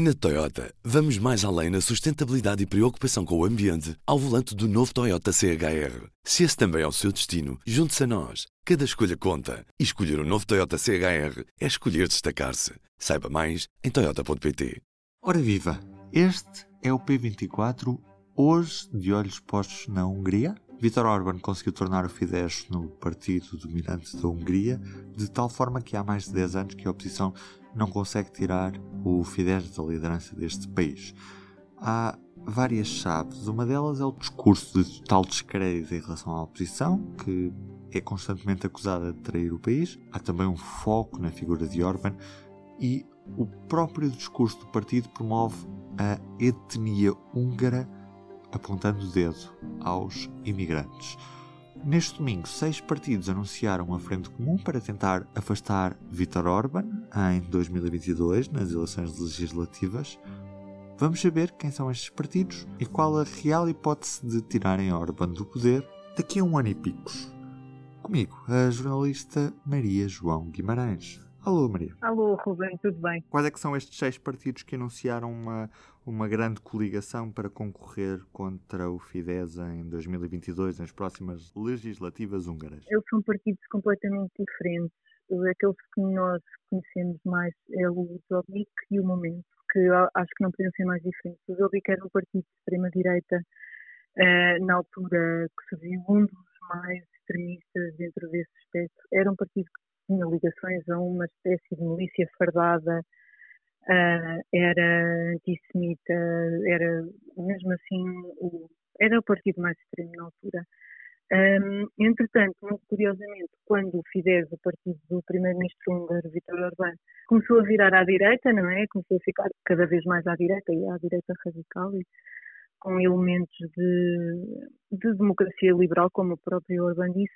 Na Toyota, vamos mais além na sustentabilidade e preocupação com o ambiente ao volante do novo Toyota CHR. Se esse também é o seu destino, junte-se a nós. Cada escolha conta. E escolher o um novo Toyota CHR é escolher destacar-se. Saiba mais em Toyota.pt. Ora viva! Este é o P24, hoje de olhos postos na Hungria. Viktor Orban conseguiu tornar o Fidesz no partido dominante da Hungria, de tal forma que há mais de 10 anos que a oposição não consegue tirar o Fidesz da liderança deste país. Há várias chaves. Uma delas é o discurso de total descrédito em relação à oposição, que é constantemente acusada de trair o país. Há também um foco na figura de Orban e o próprio discurso do partido promove a etnia húngara apontando o dedo aos imigrantes. Neste domingo, seis partidos anunciaram uma frente comum para tentar afastar Viktor Orban em 2022, nas eleições legislativas. Vamos saber quem são estes partidos e qual a real hipótese de tirarem Orban do poder daqui a um ano e picos. Comigo, a jornalista Maria João Guimarães. Alô, Maria. Alô, Rubem, tudo bem? Quais é que são estes seis partidos que anunciaram uma, uma grande coligação para concorrer contra o Fidesz em 2022, nas próximas legislativas húngaras? Eles são partidos completamente diferentes. Aqueles que nós conhecemos mais é o Jobbik e o Momento, que acho que não podiam ser mais diferentes. O Jobbik era um partido de extrema-direita uh, na altura que surgiu, um dos mais extremistas dentro desse aspecto. Era um partido que tinha ligações a uma espécie de milícia fardada, uh, era antissemita, era mesmo assim, o, era o partido mais extremo na altura. Um, entretanto, muito curiosamente, quando o Fidesz, o partido do primeiro-ministro húngaro, Viktor Orbán, começou a virar à direita, não é? Começou a ficar cada vez mais à direita e à direita radical, e com elementos de, de democracia liberal, como o próprio Orbán disse,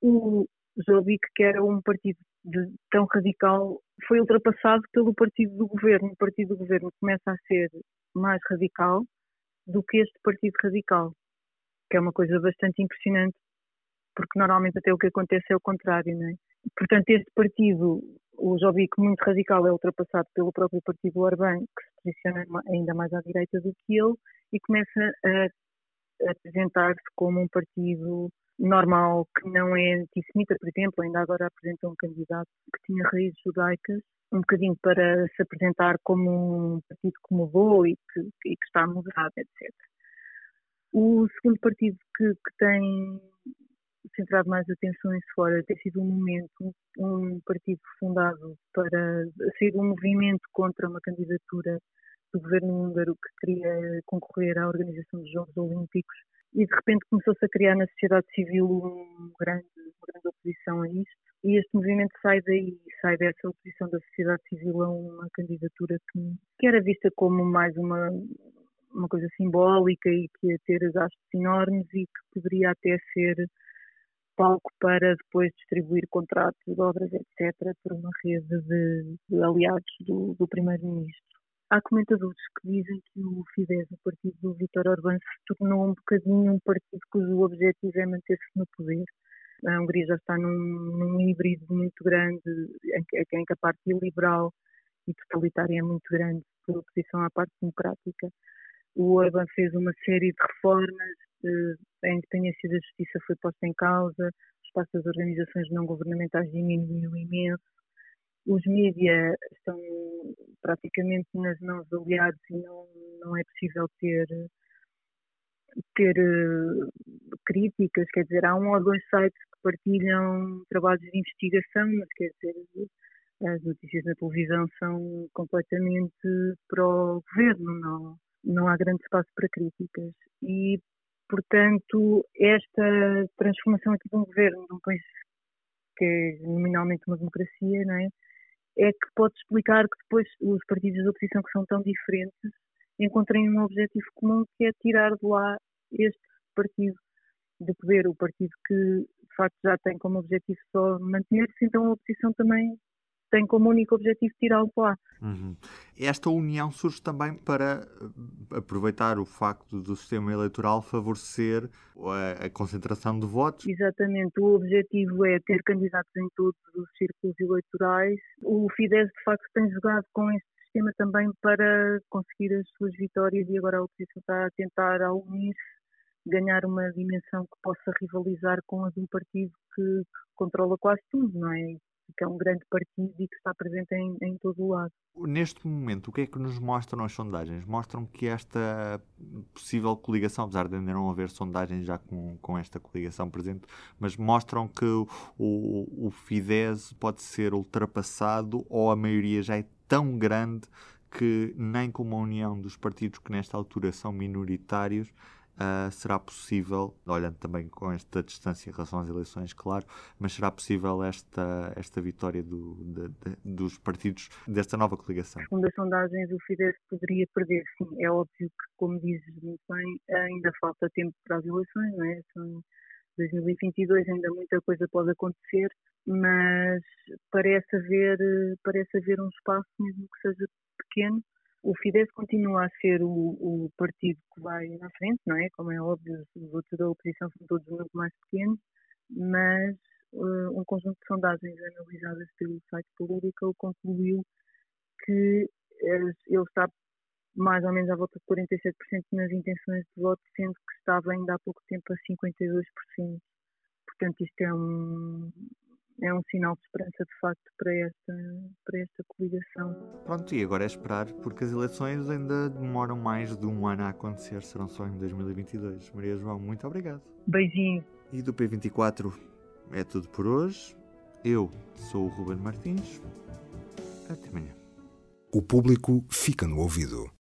o, Jobbik, que era um partido de, tão radical, foi ultrapassado pelo partido do governo. O partido do governo começa a ser mais radical do que este partido radical, que é uma coisa bastante impressionante, porque normalmente até o que acontece é o contrário, não é? Portanto, este partido, o Jobbik, muito radical, é ultrapassado pelo próprio partido Orbán, que se posiciona ainda mais à direita do que ele, e começa a apresentar-se como um partido normal que não é antissemita, por exemplo, ainda agora apresentou um candidato que tinha raízes judaicas, um bocadinho para se apresentar como um partido que mudou e que, e que está moderado, etc. O segundo partido que, que, tem centrado mais atenções fora tem sido um momento, um partido fundado para ser um movimento contra uma candidatura do governo húngaro que queria concorrer à organização dos Jogos Olímpicos e de repente começou-se a criar na sociedade civil um grande, uma grande oposição a isto e este movimento sai daí, sai dessa oposição da sociedade civil a uma candidatura que, que era vista como mais uma, uma coisa simbólica e que ia ter gastos enormes e que poderia até ser palco para depois distribuir contratos obras, etc., por uma rede de, de aliados do, do primeiro-ministro. Há comentadores que dizem que o Fidesz, o partido do Vítor Orbán, se tornou um bocadinho um partido cujo objetivo é manter-se no poder. A Hungria já está num, num híbrido muito grande, em em que a parte liberal e totalitária é muito grande, por oposição à parte democrática. O Orbán fez uma série de reformas, a independência da justiça foi posta em causa, o espaço das organizações não governamentais diminuiu imenso, os mídias estão praticamente nas mãos de aliados e não, não é possível ter, ter uh, críticas, quer dizer, há um ou dois sites que partilham trabalhos de investigação, mas quer dizer, as notícias na televisão são completamente para o governo, não, não há grande espaço para críticas. E, portanto, esta transformação aqui de um governo, de um país que é nominalmente uma democracia, não é? É que pode explicar que depois os partidos da oposição que são tão diferentes encontrem um objetivo comum que é tirar de lá este partido de poder, o partido que de facto já tem como objetivo só manter-se, então a oposição também tem como único objetivo tirá-lo lá. Uhum. Esta união surge também para eh, aproveitar o facto do sistema eleitoral favorecer a, a, concentração de votos. Exatamente, o objetivo é ter candidatos em todos os círculos eleitorais. O Fidesz, de facto, tem jogado com este sistema também para conseguir as suas vitórias e agora a oposição está a tentar ao unir ganhar uma dimensão que possa rivalizar com a de um partido que, que controla quase tudo, não é? Que é um grande partido e que está presente em, em todo o lado. Neste momento, o que é que nos mostram as sondagens? Mostram que esta possível coligação, apesar de ainda não haver sondagens já com, com esta coligação presente, mas mostram que o, o, Fidesz pode ser ultrapassado ou a maioria já é tão grande que nem com uma união dos partidos que nesta altura são minoritários uh, será possível, olhando também com esta distância em relação às eleições, claro, mas será possível esta, esta vitória do, de, de, dos partidos desta nova coligação? Segundo as sondagens, o Fidesz poderia perder, sim. É óbvio que, como dizes muito bem, ainda falta tempo para as eleições, não é? São 2022 ainda muita coisa pode acontecer, mas parece haver, parece haver um espaço, mesmo que seja pequeno, o Fidesz continua a ser o, o, partido que vai na frente, não é? Como é óbvio, os outros da oposição são todos muito mais pequenos, mas uh, um conjunto de sondagens analisadas pelo site Política concluiu que ele está mais ou menos à volta de 47% nas intenções de voto, sendo que estava ainda há pouco tempo a 52%. Portanto, isto é um, é um sinal de esperança de facto para esta, para esta coligação. Pronto, e agora é esperar, porque as eleições ainda demoram mais de um ano a acontecer, serão só em 2022. Maria João, muito obrigado. Beijinho. E do P24 é tudo por hoje. Eu sou o Ruben Martins. Até amanhã. O público fica no ouvido.